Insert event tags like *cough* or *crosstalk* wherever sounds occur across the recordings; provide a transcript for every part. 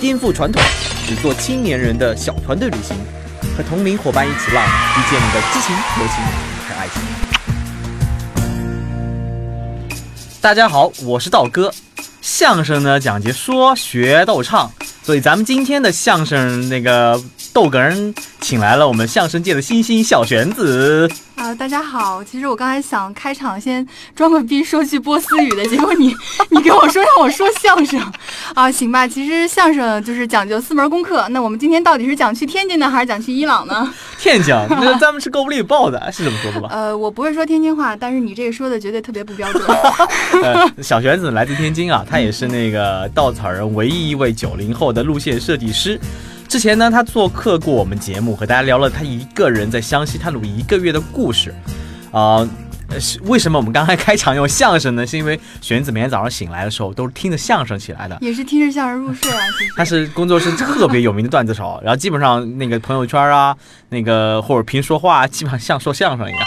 颠覆传统，只做青年人的小团队旅行，和同龄伙伴一起浪，遇见你的激情、友情和爱情。大家好，我是道哥。相声呢讲究说学逗唱，所以咱们今天的相声那个逗哏人请来了我们相声界的新星小玄子。啊，大家好！其实我刚才想开场先装个逼说句波斯语的，结果你 *laughs* 你给我说让我说相声，啊，行吧。其实相声就是讲究四门功课。那我们今天到底是讲去天津呢，还是讲去伊朗呢？天津，那 *laughs* 咱们是够不理报的，是这么说的吧？呃，我不会说天津话，但是你这个说的绝对特别不标准。*laughs* 呃，小玄子来自天津啊，他也是那个稻草人唯一一位九零后的路线设计师。之前呢，他做客过我们节目，和大家聊了他一个人在湘西探路一个月的故事。啊，是为什么我们刚才开场用相声呢？是因为玄子每天早上醒来的时候都是听着相声起来的，也是听着相声入睡啊。他是工作室特别有名的段子手，然后基本上那个朋友圈啊，那个或者平时说话，基本上像说相声一样。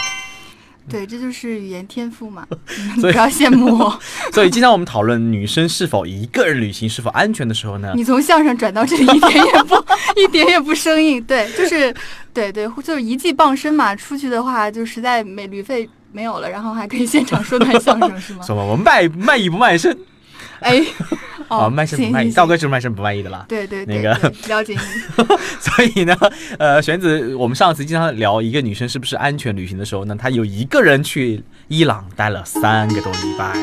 对，这就是语言天赋嘛，*laughs* 所以不要羡慕我。*laughs* 所以经常我们讨论女生是否一个人旅行是否安全的时候呢，你从相声转到这里一点也不 *laughs* 一点也不生硬，对，就是对对，就是一技傍身嘛。出去的话就实在没旅费没有了，然后还可以现场说段相声，是吗？什么？我们卖卖艺不卖身哎，啊，*laughs* 哦，卖身不卖艺，道哥就是卖身不卖艺的啦。对对对，那个了解你。*laughs* 所以呢，呃，玄子，我们上次经常聊一个女生是不是安全旅行的时候呢，她有一个人去伊朗待了三个多礼拜。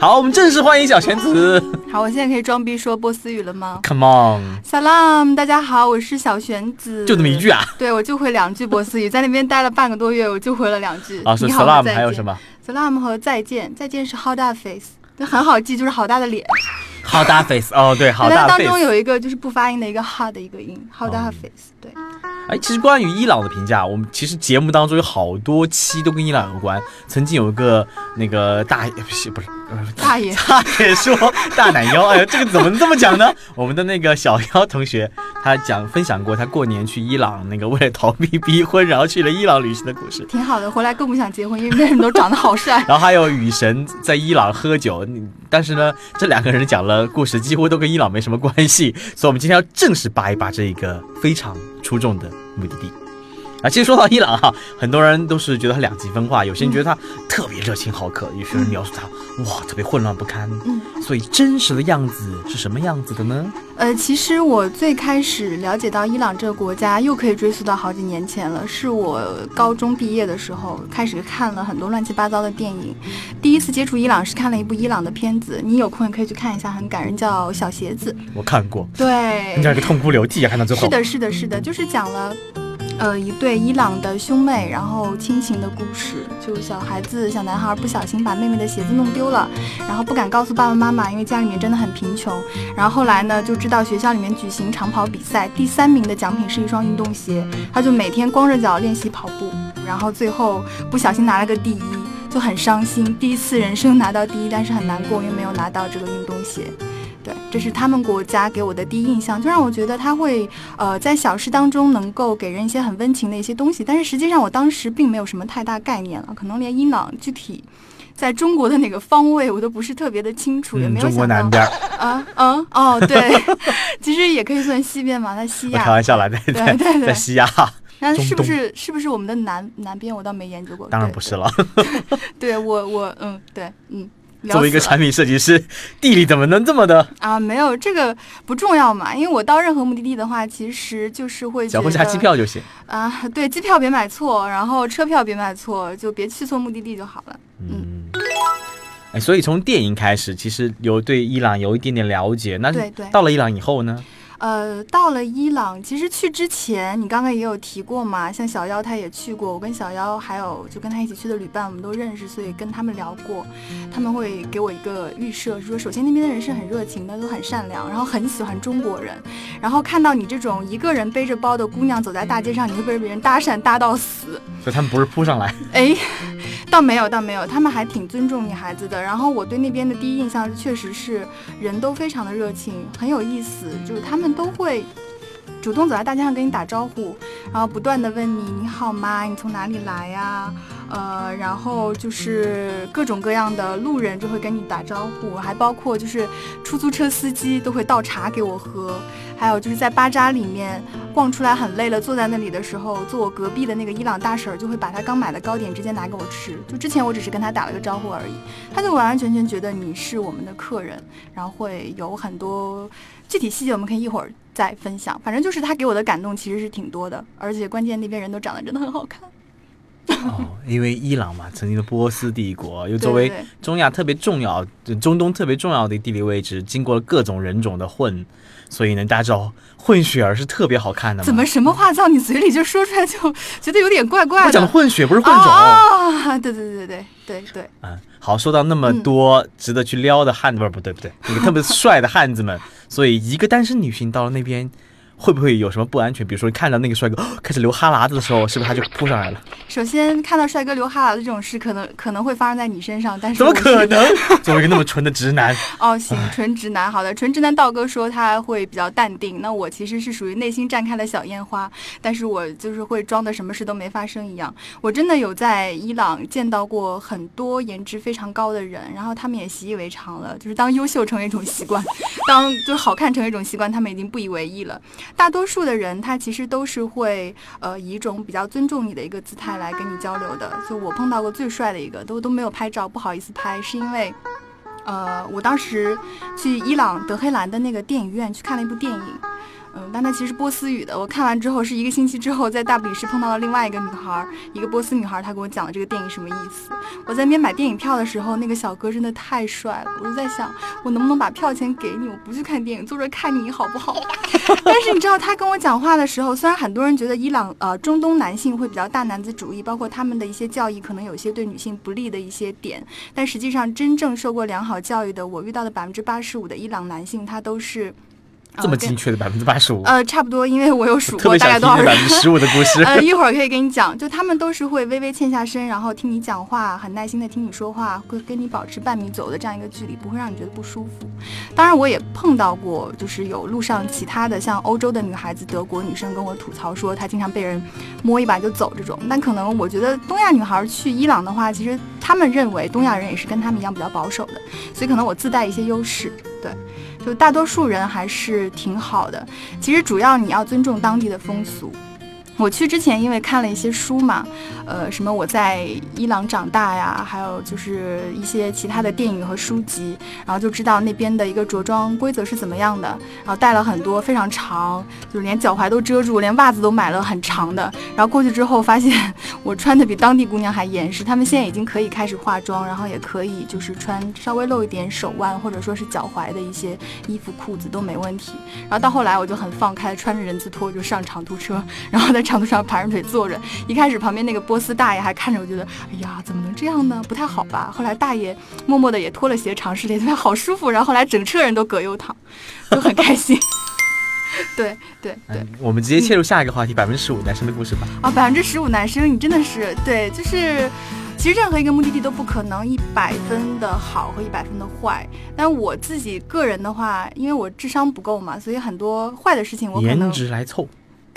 好，我们正式欢迎小玄子 *laughs* 好，我现在可以装逼说波斯语了吗，Come on，？Salam，大家好，我是小玄子。就这么一句啊？对，我就会两句波斯语，在那边待了半个多月，我就会了两句。啊，是 salam 还有什么？？Salam 和再见，再见是 how 大 face，那很好记，就是好大的脸。好大 face 哦，对，好大对它当中 face。有一个就是不发音的一个哈的一个音，好大哦 face。对，哎，其实关于伊朗的评价，我们其实节目当中有好多期都跟伊朗有关。曾经有一个那个大爷不是不是，呃 *laughs* 大爷。*laughs* 大爷说大奶腰，哎呀，这个怎么这么讲呢？*laughs* 我们的那个小妖同学，他讲分享过他过年去伊朗，那个为了逃避逼婚，然后去了伊朗旅行的故事。挺好的，回来更不想结婚，因为那人都长得好帅。然后还有雨神在伊朗喝酒，但是呢，这两个人讲了故事，几乎都跟伊朗没什么关系，所以我们今天要正式扒一扒这一个非常出众的目的地。啊，其实说到伊朗哈，很多人都是觉得它两极分化，有些人觉得它特别热情好客，有些人描述它哇特别混乱不堪。嗯，所以真实的样子是什么样子的呢？呃，其实我最开始了解到伊朗这个国家，又可以追溯到好几年前了。是我高中毕业的时候，开始看了很多乱七八糟的电影。第一次接触伊朗是看了一部伊朗的片子，你有空也可以去看一下，很感人，叫《小鞋子》。我看过，对，人家有个痛哭流涕啊，看到最后。是的，是的，是的，就是讲了。呃，一对伊朗的兄妹，然后亲情的故事，就小孩子小男孩不小心把妹妹的鞋子弄丢了，然后不敢告诉爸爸妈妈，因为家里面真的很贫穷。然后后来呢，就知道学校里面举行长跑比赛，第三名的奖品是一双运动鞋，他就每天光着脚练习跑步，然后最后不小心拿了个第一，就很伤心，第一次人生拿到第一，但是很难过，因为没有拿到这个运动鞋。对，这是他们国家给我的第一印象，就让我觉得他会呃在小事当中能够给人一些很温情的一些东西，但是实际上我当时并没有什么太大概念了，可能连伊朗具体在中国的哪个方位我都不是特别的清楚，也嗯，没有中国想到南边儿，啊嗯哦对，*laughs* 其实也可以算西边嘛，在西亚开亚。玩笑啦，对对对在西亚，那是不是是不是我们的南南边我倒没研究过？当然不是。*laughs* 了。对对我我嗯对嗯。作为一个产品设计师，地理怎么能这么的？啊，没有这个不重要嘛，因为我到任何目的地的话，其实就是会只要不下机票就行。啊，对，机票别买错，然后车票别买错，就别去错目的地就好了。嗯，哎，所以从电影开始，其实有对伊朗有一点点了解。那对对到了伊朗以后呢？呃，到了伊朗，其实去之前，你刚刚也有提过嘛，像小妖他也去过，我跟小妖还有就跟他一起去的旅伴，我们都认识，所以跟他们聊过，他们会给我一个预设，说首先那边的人是很热情的，都很善良，然后很喜欢中国人，然后看到你这种一个人背着包的姑娘走在大街上，你会被别人搭讪搭到死，所以他们不是扑上来，哎。倒没有，倒没有，他们还挺尊重女孩子的。然后我对那边的第一印象确实是人都非常的热情，很有意思，就是他们都会主动走在大街上跟你打招呼，然后不断的问你你好吗？你从哪里来呀？呃，然后就是各种各样的路人就会跟你打招呼，还包括就是出租车司机都会倒茶给我喝，还有就是在巴扎里面逛出来很累了，坐在那里的时候，坐我隔壁的那个伊朗大婶儿就会把她刚买的糕点直接拿给我吃。就之前我只是跟她打了个招呼而已，她就完完全全觉得你是我们的客人，然后会有很多具体细节我们可以一会儿再分享。反正就是她给我的感动其实是挺多的，而且关键那边人都长得真的很好看。哦，因为伊朗嘛，曾经的波斯帝国，又作为中亚特别重要、中东特别重要的地理位置，经过了各种人种的混，所以呢，大家知道混血儿是特别好看的。怎么什么话到你嘴里就说出来，就觉得有点怪怪的？我讲的混血不是混种啊！对对对对对对对。嗯，好，说到那么多值得去撩的汉子，不是不对不对，那个特别帅的汉子们，所以一个单身女性到了那边。会不会有什么不安全？比如说看到那个帅哥 *gasps* 开始流哈喇子的时候，是不是他就扑上来了？首先看到帅哥流哈喇子这种事，可能可能会发生在你身上，但是怎么可能？*laughs* 作为一个那么纯的直男，*laughs* 哦，行，纯直男，好的，纯直男道哥说他会比较淡定，那我其实是属于内心绽开的小烟花，但是我就是会装的什么事都没发生一样。我真的有在伊朗见到过很多颜值非常高的人，然后他们也习以为常了，就是当优秀成为一种习惯，当 *laughs* 就好看成为一种习惯，他们已经不以为意了。大多数的人，他其实都是会，呃，以一种比较尊重你的一个姿态来跟你交流的。就我碰到过最帅的一个，都都没有拍照，不好意思拍，是因为，呃，我当时去伊朗德黑兰的那个电影院去看了一部电影。嗯，但它其实波斯语的。我看完之后是一个星期之后，在大比市碰到了另外一个女孩，一个波斯女孩，她跟我讲了这个电影什么意思。我在那边买电影票的时候，那个小哥真的太帅了，我就在想，我能不能把票钱给你，我不去看电影，坐着看你好不好？*laughs* 但是你知道他跟我讲话的时候，虽然很多人觉得伊朗呃中东男性会比较大男子主义，包括他们的一些教义可能有些对女性不利的一些点，但实际上真正受过良好教育的，我遇到的百分之八十五的伊朗男性，他都是。这么精确的百分之八十五？呃，差不多，因为我有数 *laughs* 过大概多少人百分之十五的故事。呃，*laughs* 一会儿可以跟你讲，就他们都是会微微欠下身，然后听你讲话，很耐心的听你说话，会跟你保持半米左右的这样一个距离，不会让你觉得不舒服。当然，我也碰到过，就是有路上其他的像欧洲的女孩子、德国女生跟我吐槽说，她经常被人摸一把就走这种。但可能我觉得东亚女孩去伊朗的话，其实他们认为东亚人也是跟他们一样比较保守的，所以可能我自带一些优势，对。就大多数人还是挺好的，其实主要你要尊重当地的风俗。我去之前，因为看了一些书嘛，呃，什么我在伊朗长大呀，还有就是一些其他的电影和书籍，然后就知道那边的一个着装规则是怎么样的。然后带了很多非常长，就是连脚踝都遮住，连袜子都买了很长的。然后过去之后发现，我穿的比当地姑娘还严实。他们现在已经可以开始化妆，然后也可以就是穿稍微露一点手腕或者说是脚踝的一些衣服裤子都没问题。然后到后来我就很放开，穿着人字拖就上长途车，*laughs* 然后在。长途上盘着腿坐着，一开始旁边那个波斯大爷还看着我，觉得哎呀，怎么能这样呢？不太好吧？后来大爷默默的也脱了鞋尝试了一下，好舒服。然后后来整车人都葛优躺，就很开心。对对对，我们直接切入下一个话题，百分之十五男生的故事吧。啊，百分之十五男生，你真的是对，就是其实任何一个目的地都不可能一百分的好和一百分的坏。但我自己个人的话，因为我智商不够嘛，所以很多坏的事情我颜值来凑。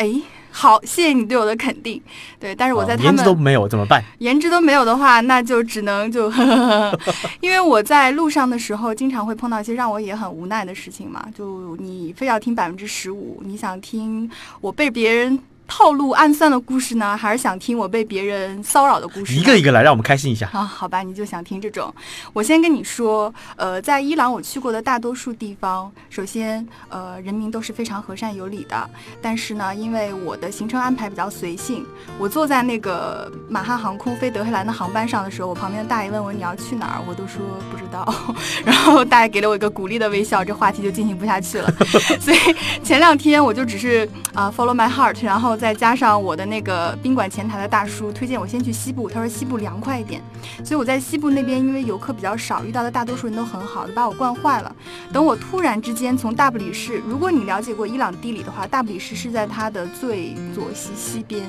哎，好，谢谢你对我的肯定。对，但是我在他们颜值都没有怎么办？颜值都没有的话，那就只能就 *laughs* *laughs* 因为我在路上的时候，经常会碰到一些让我也很无奈的事情嘛。就你非要听百分之十五，你想听我被别人。套路暗算的故事呢，还是想听我被别人骚扰的故事？一个一个来，让我们开心一下。啊，好吧，你就想听这种。我先跟你说，呃，在伊朗我去过的大多数地方，首先，呃，人民都是非常和善有礼的。但是呢，因为我的行程安排比较随性，我坐在那个马哈航空飞德黑兰的航班上的时候，我旁边的大爷问我你要去哪儿，我都说不知道。*laughs* 然后大爷给了我一个鼓励的微笑，这话题就进行不下去了。所以前两天我就只是啊 follow my heart，然后再加上我的那个宾馆前台的大叔推荐我先去西部，他说西部凉快一点。所以我在西部那边，因为游客比较少，遇到的大多数人都很好，都把我惯坏了。等我突然之间从大不里士，如果你了解过伊朗地理的话，大不里士是在它的最左西西边、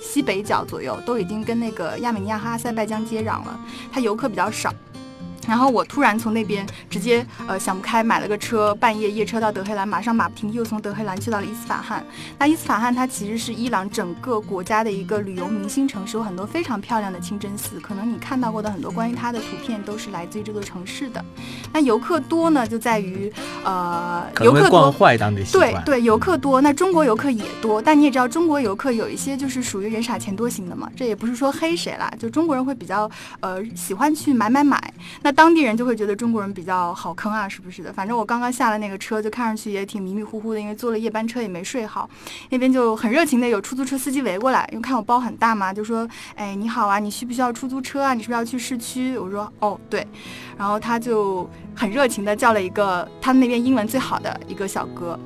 西北角左右，都已经跟那个亚美尼亚和阿塞拜疆接壤了，它游客比较少。然后我突然从那边直接呃想不开，买了个车，半夜夜车到德黑兰，马上马不停蹄又从德黑兰去到了伊斯法罕。那伊斯法罕它其实是伊朗整个国家的一个旅游明星城市，有很多非常漂亮的清真寺，可能你看到过的很多关于它的图片都是来自于这座城市的。那游客多呢，就在于呃游客多坏当地对对游客多，那中国游客也多，但你也知道中国游客有一些就是属于人傻钱多型的嘛，这也不是说黑谁啦，就中国人会比较呃喜欢去买买买，那。当地人就会觉得中国人比较好坑啊，是不是的？反正我刚刚下了那个车，就看上去也挺迷迷糊糊的，因为坐了夜班车也没睡好。那边就很热情的有出租车司机围过来，因为看我包很大嘛，就说：“哎，你好啊，你需不需要出租车啊？你是不是要去市区？”我说：“哦，对。”然后他就很热情的叫了一个他们那边英文最好的一个小哥。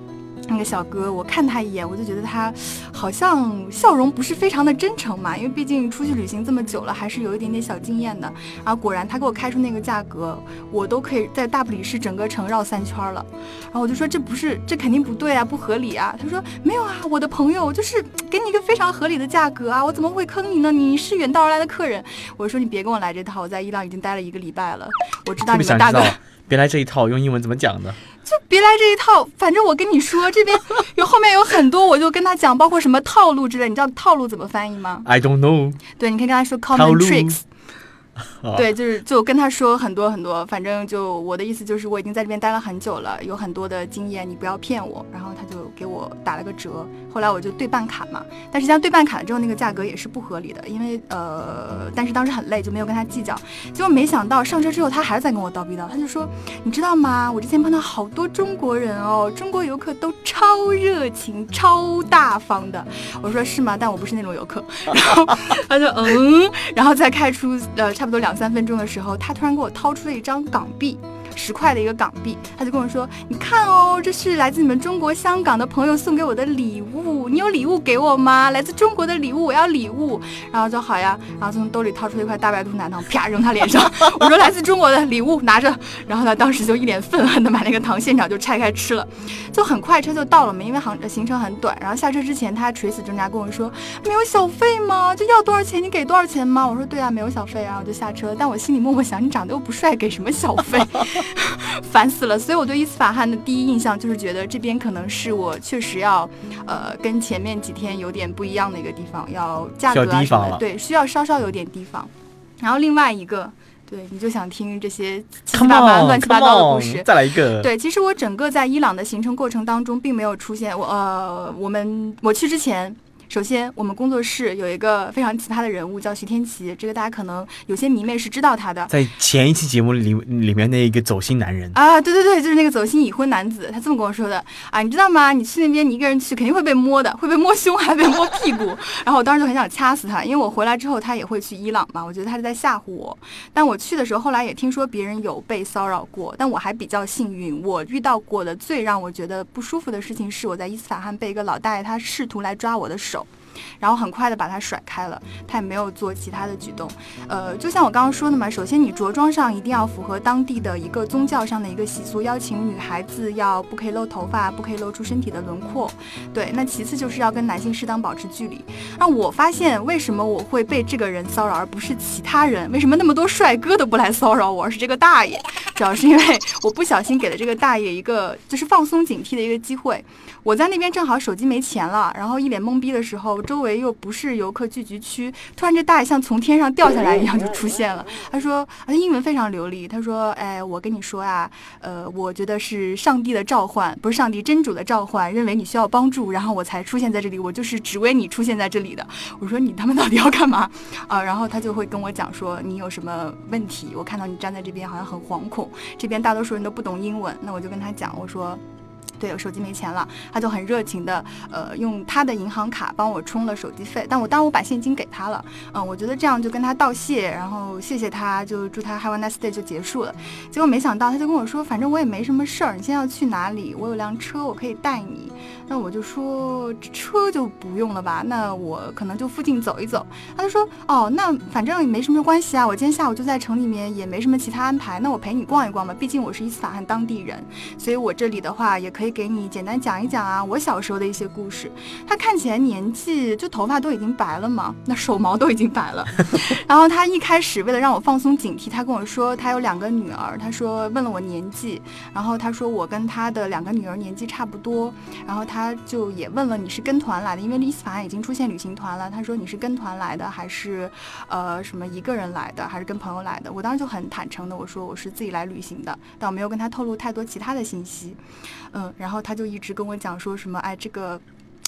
那个小哥，我看他一眼，我就觉得他好像笑容不是非常的真诚嘛，因为毕竟出去旅行这么久了，还是有一点点小经验的。然后果然他给我开出那个价格，我都可以在大不里士整个城绕三圈了。然后我就说这不是，这肯定不对啊，不合理啊。他说没有啊，我的朋友就是给你一个非常合理的价格啊，我怎么会坑你呢？你是远道而来的客人。我说你别跟我来这套，我在伊朗已经待了一个礼拜了，我知道你们大哥。*laughs* 别来这一套，用英文怎么讲呢？就别来这一套，反正我跟你说，这边有后面有很多，我就跟他讲，包括什么套路之类。你知道套路怎么翻译吗？I don't know。对，你可以跟他说 common tricks。对，就是就跟他说很多很多，反正就我的意思就是我已经在这边待了很久了，有很多的经验，你不要骗我。然后他就给我打了个折，后来我就对半砍嘛，但是像对半砍了之后，那个价格也是不合理的，因为呃，但是当时很累，就没有跟他计较。结果没想到上车之后，他还是在跟我叨逼叨，他就说，你知道吗？我之前碰到好多中国人哦，中国游客都超热情、超大方的。我说是吗？但我不是那种游客。*laughs* 然后他就嗯，然后再开出呃。差不多两三分钟的时候，他突然给我掏出了一张港币。十块的一个港币，他就跟我说：“你看哦，这是来自你们中国香港的朋友送给我的礼物，你有礼物给我吗？来自中国的礼物，我要礼物。”然后就好呀，然后从兜里掏出一块大白兔奶糖，啪扔他脸上。*laughs* 我说：“来自中国的礼物，拿着。”然后他当时就一脸愤恨的把那个糖现场就拆开吃了。就很快车就到了嘛，因为航行程很短。然后下车之前，他垂死挣扎跟我说：“没有小费吗？就要多少钱你给多少钱吗？”我说：“对啊，没有小费啊。”我就下车，但我心里默默想：你长得又不帅，给什么小费？*laughs* *laughs* 烦死了，所以我对伊斯法罕的第一印象就是觉得这边可能是我确实要，呃，跟前面几天有点不一样的一个地方，要价格啊什么的，对，需要稍稍有点提防。然后另外一个，对，你就想听这些七七八八、乱七八糟的故事，再来一个。对，其实我整个在伊朗的行程过程当中，并没有出现我呃，我们我去之前。首先，我们工作室有一个非常奇葩的人物，叫徐天琪。这个大家可能有些迷妹是知道他的，在前一期节目里里面那一个走心男人啊，对对对，就是那个走心已婚男子。他这么跟我说的啊，你知道吗？你去那边，你一个人去，肯定会被摸的，会被摸胸，还被摸屁股。*laughs* 然后我当时就很想掐死他，因为我回来之后他也会去伊朗嘛，我觉得他是在吓唬我。但我去的时候，后来也听说别人有被骚扰过，但我还比较幸运。我遇到过的最让我觉得不舒服的事情是，我在伊斯法罕被一个老大爷他试图来抓我的手。然后很快的把他甩开了，他也没有做其他的举动。呃，就像我刚刚说的嘛，首先你着装上一定要符合当地的一个宗教上的一个习俗，邀请女孩子要不可以露头发，不可以露出身体的轮廓。对，那其次就是要跟男性适当保持距离。那我发现为什么我会被这个人骚扰，而不是其他人？为什么那么多帅哥都不来骚扰我，而是这个大爷？主要是因为我不小心给了这个大爷一个就是放松警惕的一个机会。我在那边正好手机没钱了，然后一脸懵逼的时候。后周围又不是游客聚集区，突然这大爷像从天上掉下来一样就出现了。他说，他英文非常流利。他说，哎，我跟你说啊，呃，我觉得是上帝的召唤，不是上帝真主的召唤，认为你需要帮助，然后我才出现在这里。我就是只为你出现在这里的。我说你他们到底要干嘛啊？然后他就会跟我讲说，你有什么问题？我看到你站在这边好像很惶恐，这边大多数人都不懂英文。那我就跟他讲，我说。对，我手机没钱了，他就很热情的，呃，用他的银行卡帮我充了手机费。但我当我把现金给他了，嗯，我觉得这样就跟他道谢，然后谢谢他，就祝他 Have a nice day 就结束了。结果没想到，他就跟我说，反正我也没什么事儿，你现在要去哪里？我有辆车，我可以带你。那我就说车就不用了吧，那我可能就附近走一走。他就说，哦，那反正也没什么关系啊，我今天下午就在城里面，也没什么其他安排，那我陪你逛一逛吧。毕竟我是伊斯法罕当地人，所以我这里的话也可以。给你简单讲一讲啊，我小时候的一些故事。他看起来年纪就头发都已经白了嘛，那手毛都已经白了。*laughs* 然后他一开始为了让我放松警惕，他跟我说他有两个女儿。他说问了我年纪，然后他说我跟他的两个女儿年纪差不多。然后他就也问了你是跟团来的，因为伊斯法已经出现旅行团了。他说你是跟团来的还是呃什么一个人来的，还是跟朋友来的？我当时就很坦诚的我说我是自己来旅行的，但我没有跟他透露太多其他的信息。嗯。然后他就一直跟我讲说什么，哎，这个。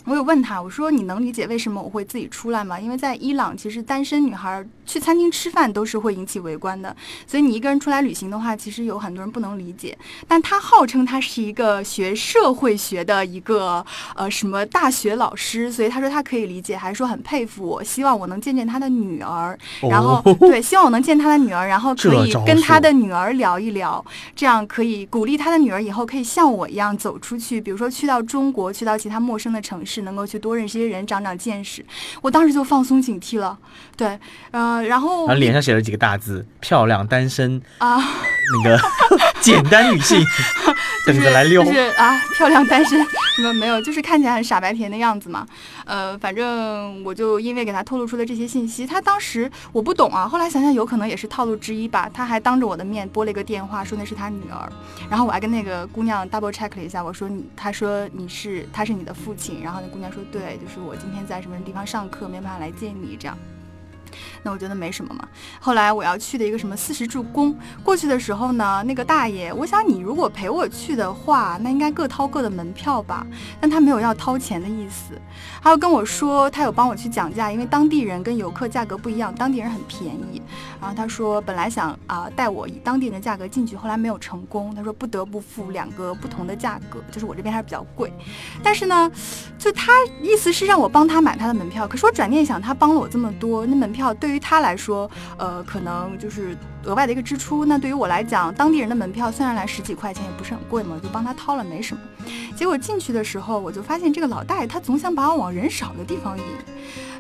我有问他，我说你能理解为什么我会自己出来吗？因为在伊朗，其实单身女孩去餐厅吃饭都是会引起围观的，所以你一个人出来旅行的话，其实有很多人不能理解。但他号称他是一个学社会学的一个呃什么大学老师，所以他说他可以理解，还说很佩服我，希望我能见见他的女儿，然后 *laughs* 对，希望我能见他的女儿，然后可以跟他的女儿聊一聊，这样可以鼓励他的女儿以后可以像我一样走出去，比如说去到中国，去到其他陌生的城市。是能够去多认识些人，长长见识。我当时就放松警惕了，对，呃，然后，然后脸上写了几个大字：漂亮单身啊，那个 *laughs* 简单女性。等着来溜，就是啊，漂亮单身，什么没有，就是看起来很傻白甜的样子嘛。呃，反正我就因为给他透露出了这些信息，他当时我不懂啊。后来想想，有可能也是套路之一吧。他还当着我的面拨了一个电话，说那是他女儿。然后我还跟那个姑娘 double check 了一下，我说你，他说你是，他是你的父亲。然后那姑娘说对，就是我今天在什么地方上课，没办法来见你这样。那我觉得没什么嘛。后来我要去的一个什么四十柱宫，过去的时候呢，那个大爷，我想你如果陪我去的话，那应该各掏各的门票吧。但他没有要掏钱的意思，他又跟我说他有帮我去讲价，因为当地人跟游客价格不一样，当地人很便宜。然后他说本来想啊带我以当地人的价格进去，后来没有成功。他说不得不付两个不同的价格，就是我这边还是比较贵。但是呢，就他意思是让我帮他买他的门票，可是我转念想，他帮了我这么多，那门票对于他来说，呃，可能就是额外的一个支出。那对于我来讲，当地人的门票虽然来十几块钱，也不是很贵嘛，就帮他掏了，没什么。结果进去的时候，我就发现这个老大爷他总想把我往人少的地方引。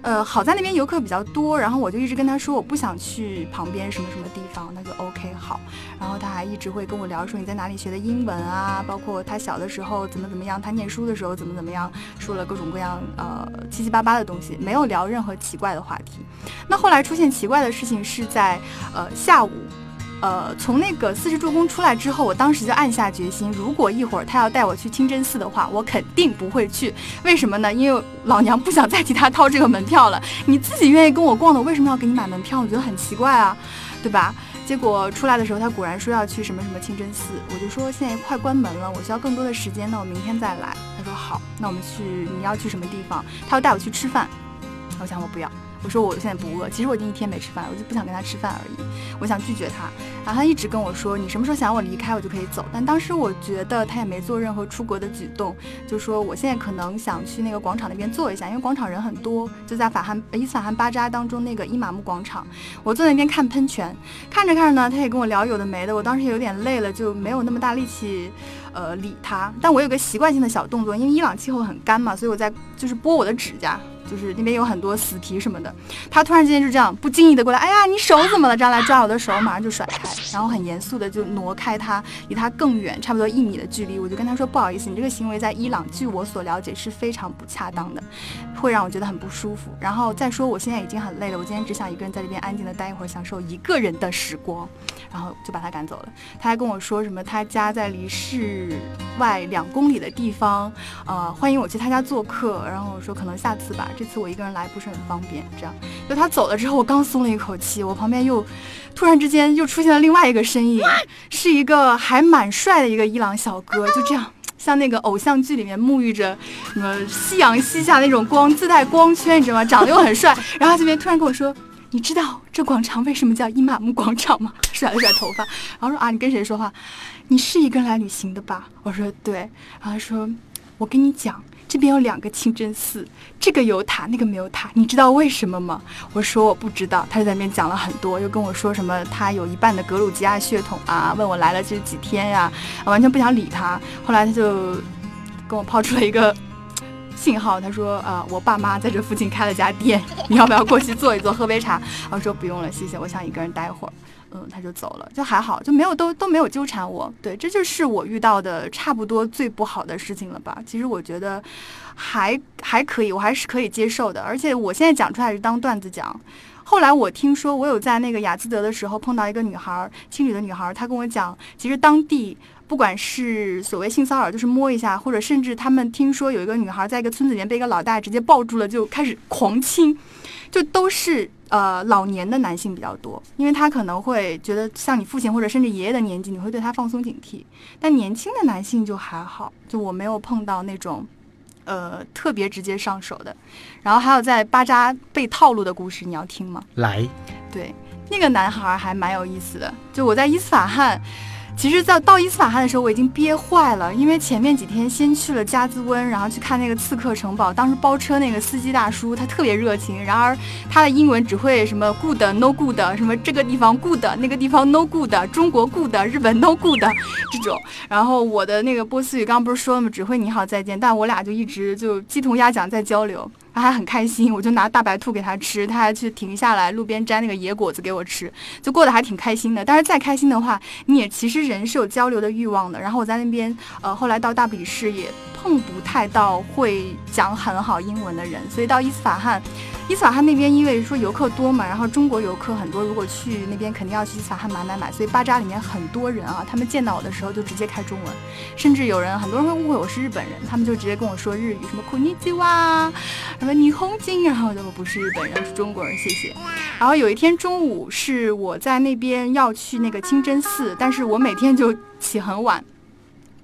呃，好在那边游客比较多，然后我就一直跟他说我不想去旁边什么什么地方，他就 OK 好。然后他还一直会跟我聊说你在哪里学的英文啊，包括他小的时候怎么怎么样，他念书的时候怎么怎么样，说了各种各样呃七七八八的东西，没有聊任何奇怪的话题。那后来出现奇怪的事情是在呃下午。呃，从那个四十助攻出来之后，我当时就暗下决心，如果一会儿他要带我去清真寺的话，我肯定不会去。为什么呢？因为老娘不想再替他掏这个门票了。你自己愿意跟我逛的，为什么要给你买门票？我觉得很奇怪啊，*laughs* 对吧？结果出来的时候，他果然说要去什么什么清真寺，我就说现在快关门了，我需要更多的时间，那我明天再来。他说好，那我们去，你要去什么地方？他要带我去吃饭，我想我不要。我说我现在不饿，其实我已经一天没吃饭，我就不想跟他吃饭而已。我想拒绝他，然后他一直跟我说你什么时候想我离开，我就可以走。但当时我觉得他也没做任何出国的举动，就说我现在可能想去那个广场那边坐一下，因为广场人很多，就在法罕伊斯法罕巴扎当中那个伊玛目广场。我坐在那边看喷泉，看着看着呢，他也跟我聊有的没的。我当时也有点累了，就没有那么大力气，呃，理他。但我有个习惯性的小动作，因为伊朗气候很干嘛，所以我在就是剥我的指甲。就是那边有很多死皮什么的，他突然之间就这样不经意的过来，哎呀，你手怎么了？这样来抓我的手，马上就甩开，然后很严肃的就挪开他，离他更远，差不多一米的距离。我就跟他说，不好意思，你这个行为在伊朗，据我所了解是非常不恰当的，会让我觉得很不舒服。然后再说，我现在已经很累了，我今天只想一个人在这边安静的待一会儿，享受一个人的时光，然后就把他赶走了。他还跟我说什么，他家在离市外两公里的地方，呃，欢迎我去他家做客。然后我说可能下次吧，这次我一个人来不是很方便。这样，就他走了之后，我刚松了一口气，我旁边又突然之间又出现了另外一个身影，是一个还蛮帅的一个伊朗小哥，就这样。像那个偶像剧里面沐浴着什么夕阳西下那种光，自带光圈，你知道吗？长得又很帅。然后这边突然跟我说：“你知道这广场为什么叫伊玛目广场吗？” *laughs* 甩了甩头发，然后说：“啊，你跟谁说话？你是一个人来旅行的吧？”我说：“对。”然后他说：“我跟你讲。”这边有两个清真寺，这个有塔，那个没有塔，你知道为什么吗？我说我不知道。他就在那边讲了很多，又跟我说什么他有一半的格鲁吉亚血统啊，问我来了这几天呀，完全不想理他。后来他就跟我抛出了一个信号，他说啊，我爸妈在这附近开了家店，*laughs* 你要不要过去坐一坐，喝杯茶？我说不用了，谢谢，我想一个人待会儿。嗯，他就走了，就还好，就没有都都没有纠缠我。对，这就是我遇到的差不多最不好的事情了吧？其实我觉得还还可以，我还是可以接受的。而且我现在讲出来是当段子讲。后来我听说，我有在那个雅兹德的时候碰到一个女孩，青旅的女孩，她跟我讲，其实当地不管是所谓性骚扰，就是摸一下，或者甚至他们听说有一个女孩在一个村子里面被一个老大直接抱住了，就开始狂亲，就都是。呃，老年的男性比较多，因为他可能会觉得像你父亲或者甚至爷爷的年纪，你会对他放松警惕。但年轻的男性就还好，就我没有碰到那种，呃，特别直接上手的。然后还有在巴扎被套路的故事，你要听吗？来，对，那个男孩还蛮有意思的。就我在伊斯法罕。其实，在到伊斯法罕的时候，我已经憋坏了，因为前面几天先去了加兹温，然后去看那个刺客城堡。当时包车那个司机大叔他特别热情，然而他的英文只会什么 good no good，什么这个地方 good，那个地方 no good，中国 good，日本 no good 这种。然后我的那个波斯语刚刚不是说了吗？只会你好再见，但我俩就一直就鸡同鸭讲在交流。他还很开心，我就拿大白兔给他吃，他还去停下来路边摘那个野果子给我吃，就过得还挺开心的。但是再开心的话，你也其实人是有交流的欲望的。然后我在那边，呃，后来到大比市也碰不太到会讲很好英文的人，所以到伊斯法罕。伊斯法罕那边因为说游客多嘛，然后中国游客很多，如果去那边肯定要去伊斯法罕买买买，所以巴扎里面很多人啊，他们见到我的时候就直接开中文，甚至有人很多人会误会我是日本人，他们就直接跟我说日语，什么库尼基哇，什么霓虹金，然后我不是日本人，是中国人，谢谢。然后有一天中午是我在那边要去那个清真寺，但是我每天就起很晚。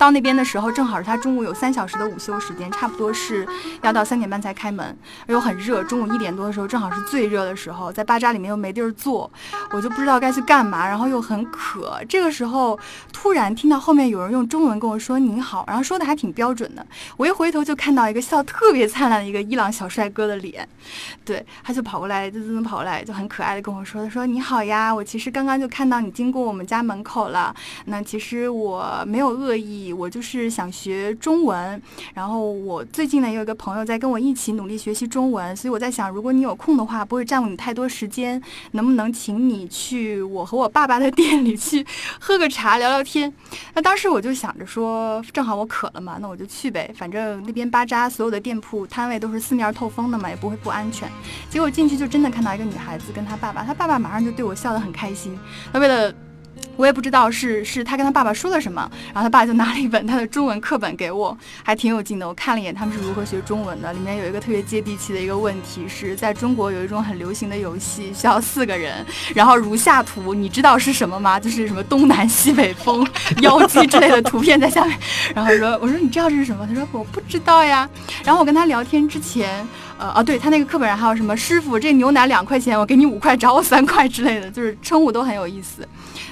到那边的时候，正好是他中午有三小时的午休时间，差不多是要到三点半才开门，又很热。中午一点多的时候，正好是最热的时候，在巴扎里面又没地儿坐，我就不知道该去干嘛，然后又很渴。这个时候突然听到后面有人用中文跟我说“您好”，然后说的还挺标准的。我一回头就看到一个笑特别灿烂的一个伊朗小帅哥的脸，对，他就跑过来，滋滋跑过来，就很可爱的跟我说：“他说你好呀，我其实刚刚就看到你经过我们家门口了。那其实我没有恶意。”我就是想学中文，然后我最近呢也有一个朋友在跟我一起努力学习中文，所以我在想，如果你有空的话，不会占用你太多时间，能不能请你去我和我爸爸的店里去喝个茶聊聊天？那当时我就想着说，正好我渴了嘛，那我就去呗，反正那边巴扎所有的店铺摊位都是四面透风的嘛，也不会不安全。结果进去就真的看到一个女孩子跟她爸爸，她爸爸马上就对我笑得很开心，他为了。我也不知道是是他跟他爸爸说了什么，然后他爸就拿了一本他的中文课本给我，还挺有劲的。我看了一眼他们是如何学中文的，里面有一个特别接地气的一个问题是在中国有一种很流行的游戏，需要四个人，然后如下图，你知道是什么吗？就是什么东南西北风、妖姬之类的图片在下面。然后说，我说你知道这是什么？他说我不知道呀。然后我跟他聊天之前，呃哦，对他那个课本上还有什么师傅，这牛奶两块钱，我给你五块，找我三块之类的，就是称呼都很有意思。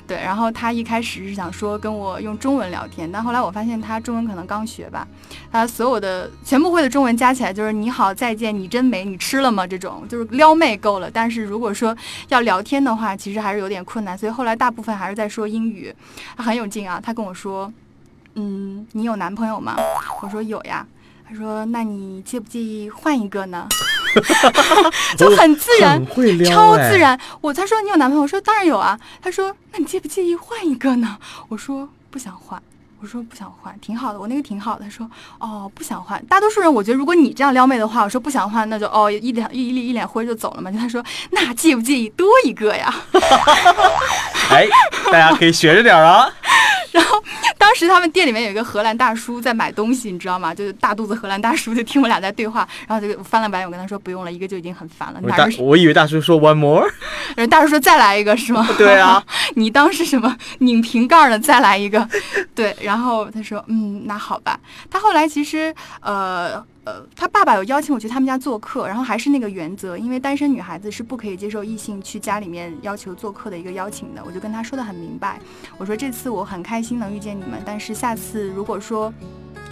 对，然后他一开始是想说跟我用中文聊天，但后来我发现他中文可能刚学吧，他所有的全部会的中文加起来就是你好再见，你真美，你吃了吗？这种就是撩妹够了，但是如果说要聊天的话，其实还是有点困难，所以后来大部分还是在说英语。他很有劲啊，他跟我说，嗯，你有男朋友吗？我说有呀。他说，那你介不介意换一个呢？*laughs* 就很自然，超自然。我他说你有男朋友，我说当然有啊。他说那你介不介意换一个呢？我说不想换，我说不想换，挺好的，我那个挺好的。他说哦不想换。大多数人我觉得如果你这样撩妹的话，我说不想换，那就哦一脸一脸一脸灰就走了嘛。就他说那介不介意多一个呀？*laughs* 哎，大家可以学着点啊。然后当时他们店里面有一个荷兰大叔在买东西，你知道吗？就是大肚子荷兰大叔就听我俩在对话，然后就翻了白眼，我跟他说不用了，一个就已经很烦了。我大我以为大叔说 one more，然后大叔说再来一个是吗？对啊，*laughs* 你当时什么拧瓶盖的？再来一个，对，然后他说嗯，那好吧。他后来其实呃。呃，他爸爸有邀请我去他们家做客，然后还是那个原则，因为单身女孩子是不可以接受异性去家里面要求做客的一个邀请的。我就跟他说的很明白，我说这次我很开心能遇见你们，但是下次如果说。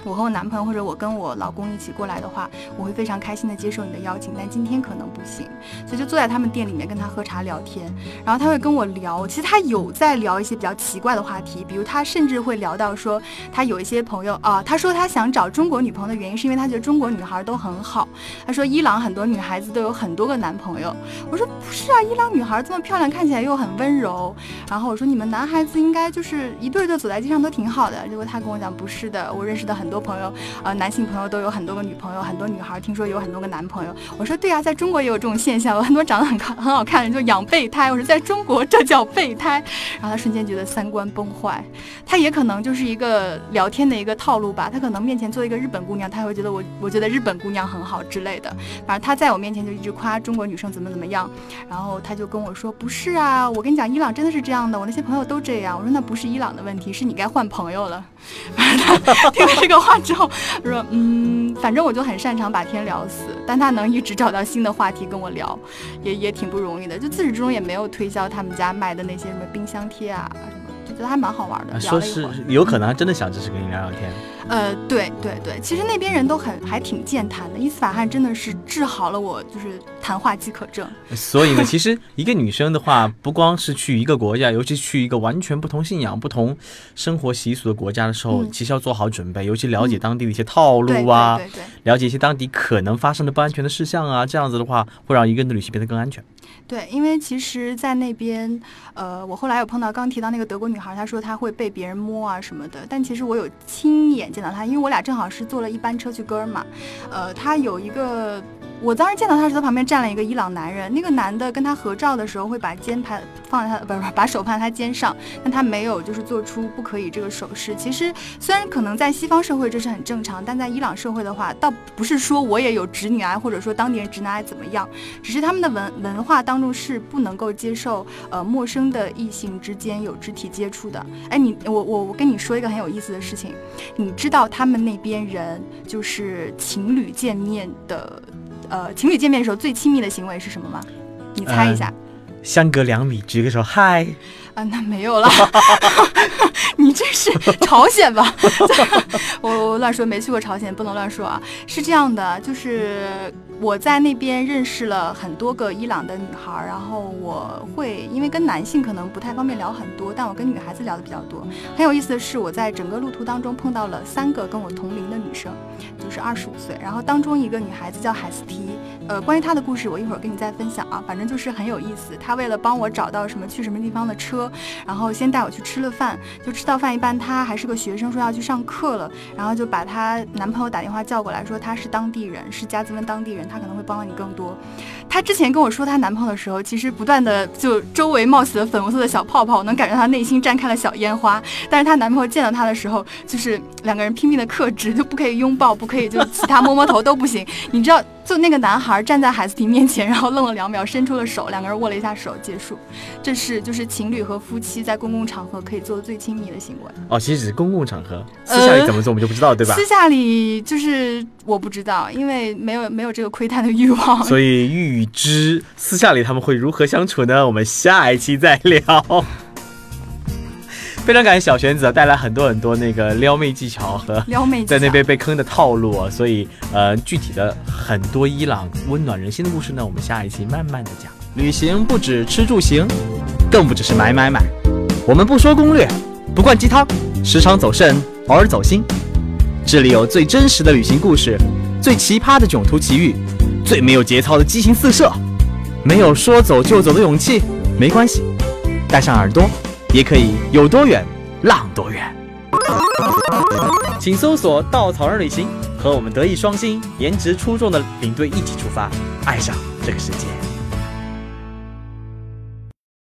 我和我男朋友或者我跟我老公一起过来的话，我会非常开心的接受你的邀请，但今天可能不行，所以就坐在他们店里面跟他喝茶聊天，然后他会跟我聊，其实他有在聊一些比较奇怪的话题，比如他甚至会聊到说他有一些朋友啊，他说他想找中国女朋友的原因是因为他觉得中国女孩都很好，他说伊朗很多女孩子都有很多个男朋友，我说不是啊，伊朗女孩这么漂亮，看起来又很温柔，然后我说你们男孩子应该就是一对对走在街上都挺好的，结果他跟我讲不是的，我认识的很多。多朋友，呃，男性朋友都有很多个女朋友，很多女孩听说有很多个男朋友。我说对啊，在中国也有这种现象，有很多长得很很好看的人就养备胎。我说在中国这叫备胎，然后他瞬间觉得三观崩坏。他也可能就是一个聊天的一个套路吧，他可能面前做一个日本姑娘，他会觉得我我觉得日本姑娘很好之类的。反正他在我面前就一直夸中国女生怎么怎么样，然后他就跟我说不是啊，我跟你讲，伊朗真的是这样的，我那些朋友都这样。我说那不是伊朗的问题，是你该换朋友了。*laughs* 反正他听了这个话之后说：“嗯，反正我就很擅长把天聊死，但他能一直找到新的话题跟我聊，也也挺不容易的。就自始至终也没有推销他们家卖的那些什么冰箱贴啊，觉得还蛮好玩的。说是有可能真的想只是跟你聊聊天。”呃，对对对，其实那边人都很还挺健谈的。伊斯法罕真的是治好了我就是谈话饥渴症。*laughs* 所以呢，其实一个女生的话，不光是去一个国家，尤其去一个完全不同信仰、不同生活习俗的国家的时候，其实要做好准备，尤其了解当地的一些套路啊，对对对，了解一些当地可能发生的不安全的事项啊，这样子的话，会让一个人的旅行变得更安全。对，因为其实，在那边，呃，我后来有碰到刚提到那个德国女孩，她说她会被别人摸啊什么的，但其实我有亲眼见到她，因为我俩正好是坐了一班车去哥尔玛，呃，她有一个。我当时见到他时，他旁边站了一个伊朗男人。那个男的跟他合照的时候，会把肩拍放在他，不是不是把手放在他肩上，但他没有就是做出不可以这个手势。其实虽然可能在西方社会这是很正常，但在伊朗社会的话，倒不是说我也有直女癌，或者说当地人直男癌怎么样，只是他们的文文化当中是不能够接受呃陌生的异性之间有肢体接触的。哎，你我我我跟你说一个很有意思的事情，你知道他们那边人就是情侣见面的。呃，情侣见面的时候最亲密的行为是什么吗？你猜一下。相隔两米举个手，嗨。啊，那没有了。*laughs* 你这是朝鲜吧？*laughs* 我我乱说，没去过朝鲜，不能乱说啊。是这样的，就是我在那边认识了很多个伊朗的女孩，然后我会因为跟男性可能不太方便聊很多，但我跟女孩子聊的比较多。很有意思的是，我在整个路途当中碰到了三个跟我同龄的女生，就是二十五岁，然后当中一个女孩子叫海斯提。呃，关于她的故事，我一会儿跟你再分享啊。反正就是很有意思。她为了帮我找到什么去什么地方的车，然后先带我去吃了饭，就吃到饭一半，她还是个学生，说要去上课了，然后就把她男朋友打电话叫过来，说他是当地人，是加兹温当地人，他可能会帮到你更多。她之前跟我说她男朋友的时候，其实不断的就周围冒起了粉红色的小泡泡，能感觉她内心绽开了小烟花。但是她男朋友见到她的时候，就是两个人拼命的克制，就不可以拥抱，不可以就其他摸摸头都不行。你知道？就那个男孩站在海斯汀面前，然后愣了两秒，伸出了手，两个人握了一下手，结束。这是就是情侣和夫妻在公共场合可以做的最亲密的行为。哦，其实只是公共场合，私下里怎么做我们就不知道，对吧？私下里就是我不知道，因为没有没有这个窥探的欲望。所以预知私下里他们会如何相处呢？我们下一期再聊。非常感谢小玄子带来很多很多那个撩妹技巧和撩妹在那边被坑的套路啊，所以呃具体的很多伊朗温暖人心的故事呢，我们下一期慢慢的讲。旅行不止吃住行，更不只是买买买。我们不说攻略，不灌鸡汤，时常走肾，偶尔走心。这里有最真实的旅行故事，最奇葩的囧途奇遇，最没有节操的激情四射。没有说走就走的勇气，没关系，带上耳朵。也可以有多远浪多远，请搜索“稻草人旅行”，和我们德艺双馨、颜值出众的领队一起出发，爱上这个世界。